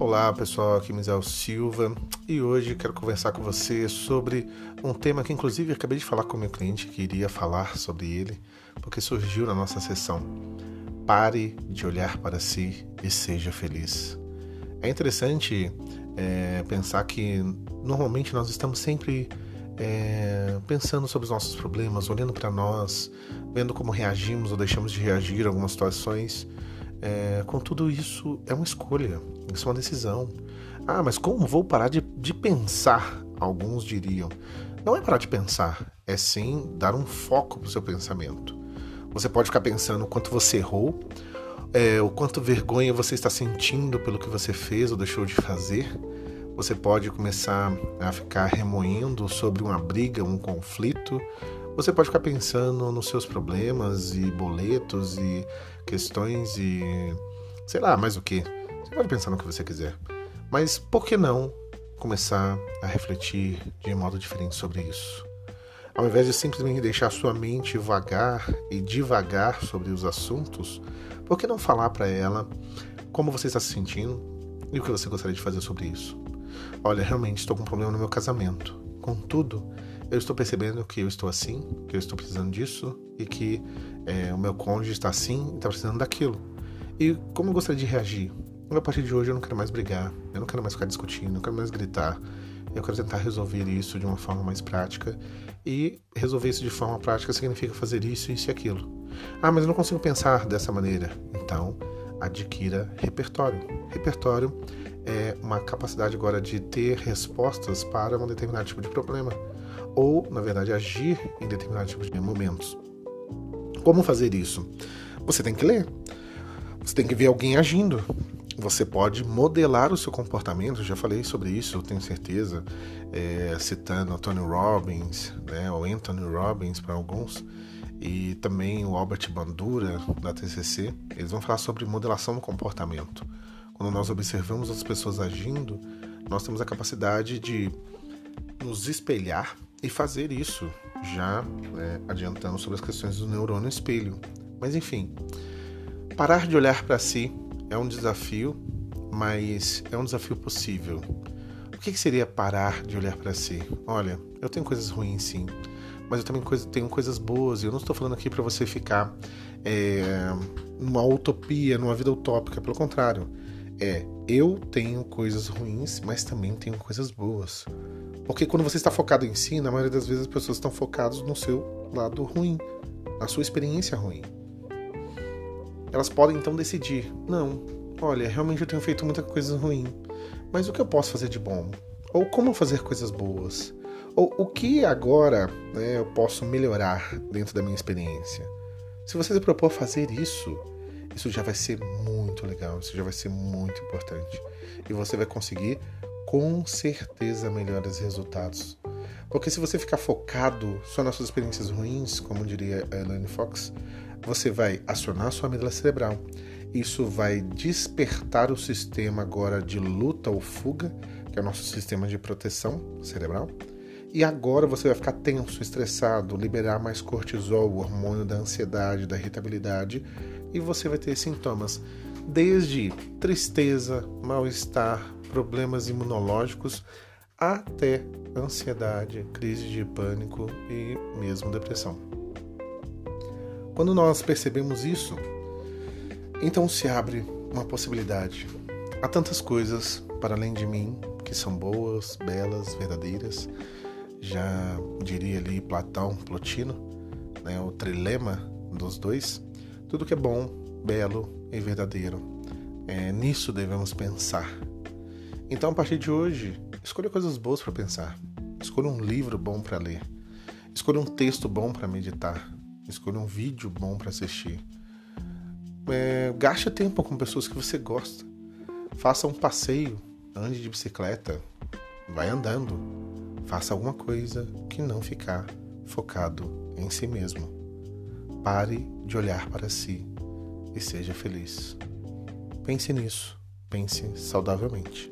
Olá pessoal, aqui é Misael Silva e hoje quero conversar com você sobre um tema que inclusive acabei de falar com meu cliente que iria falar sobre ele, porque surgiu na nossa sessão. Pare de olhar para si e seja feliz. É interessante é, pensar que normalmente nós estamos sempre é, pensando sobre os nossos problemas, olhando para nós, vendo como reagimos ou deixamos de reagir a algumas situações. É, contudo, isso é uma escolha, isso é uma decisão. Ah, mas como vou parar de, de pensar? Alguns diriam. Não é parar de pensar, é sim dar um foco para o seu pensamento. Você pode ficar pensando o quanto você errou, é, o quanto vergonha você está sentindo pelo que você fez ou deixou de fazer. Você pode começar a ficar remoendo sobre uma briga, um conflito. Você pode ficar pensando nos seus problemas e boletos e questões e sei lá, mais o que. Você pode pensar no que você quiser. Mas por que não começar a refletir de modo diferente sobre isso? Ao invés de simplesmente deixar sua mente vagar e devagar sobre os assuntos, por que não falar para ela como você está se sentindo e o que você gostaria de fazer sobre isso? Olha, realmente estou com um problema no meu casamento. Contudo, eu estou percebendo que eu estou assim, que eu estou precisando disso e que é, o meu cônjuge está assim e está precisando daquilo. E como eu gostaria de reagir? A partir de hoje eu não quero mais brigar, eu não quero mais ficar discutindo, eu não quero mais gritar. Eu quero tentar resolver isso de uma forma mais prática. E resolver isso de forma prática significa fazer isso, isso e aquilo. Ah, mas eu não consigo pensar dessa maneira. Então, adquira repertório. Repertório é uma capacidade agora de ter respostas para um determinado tipo de problema ou, na verdade, agir em determinados tipos de momentos. Como fazer isso? Você tem que ler. Você tem que ver alguém agindo. Você pode modelar o seu comportamento. já falei sobre isso, eu tenho certeza, é, citando Tony Robbins, né, ou Anthony Robbins para alguns, e também o Albert Bandura da TCC. Eles vão falar sobre modelação do comportamento. Quando nós observamos as pessoas agindo, nós temos a capacidade de nos espelhar e fazer isso, já é, adiantando sobre as questões do neurônio espelho. Mas enfim, parar de olhar para si é um desafio, mas é um desafio possível. O que, que seria parar de olhar para si? Olha, eu tenho coisas ruins sim, mas eu também tenho coisas boas. E eu não estou falando aqui para você ficar é, numa utopia, numa vida utópica. Pelo contrário, é eu tenho coisas ruins, mas também tenho coisas boas. Porque quando você está focado em si, na maioria das vezes as pessoas estão focadas no seu lado ruim, na sua experiência ruim. Elas podem então decidir: não, olha, realmente eu tenho feito muita coisa ruim, mas o que eu posso fazer de bom? Ou como fazer coisas boas? Ou o que agora né, eu posso melhorar dentro da minha experiência? Se você se propor fazer isso, isso já vai ser muito legal, isso já vai ser muito importante. E você vai conseguir com certeza melhores resultados. Porque se você ficar focado só nas suas experiências ruins, como diria a Elaine Fox, você vai acionar sua amígdala cerebral. Isso vai despertar o sistema agora de luta ou fuga, que é o nosso sistema de proteção cerebral. E agora você vai ficar tenso, estressado, liberar mais cortisol, o hormônio da ansiedade, da irritabilidade, e você vai ter sintomas desde tristeza, mal-estar, problemas imunológicos até ansiedade, crise de pânico e mesmo depressão. Quando nós percebemos isso, então se abre uma possibilidade. Há tantas coisas para além de mim que são boas, belas, verdadeiras. Já diria ali Platão, Plotino, né, o trilema dos dois. Tudo que é bom, belo e verdadeiro. É, nisso devemos pensar então, a partir de hoje, escolha coisas boas para pensar. Escolha um livro bom para ler. Escolha um texto bom para meditar. Escolha um vídeo bom para assistir. É, gaste tempo com pessoas que você gosta. Faça um passeio, ande de bicicleta, vai andando. Faça alguma coisa que não ficar focado em si mesmo. Pare de olhar para si e seja feliz. Pense nisso. Pense saudavelmente.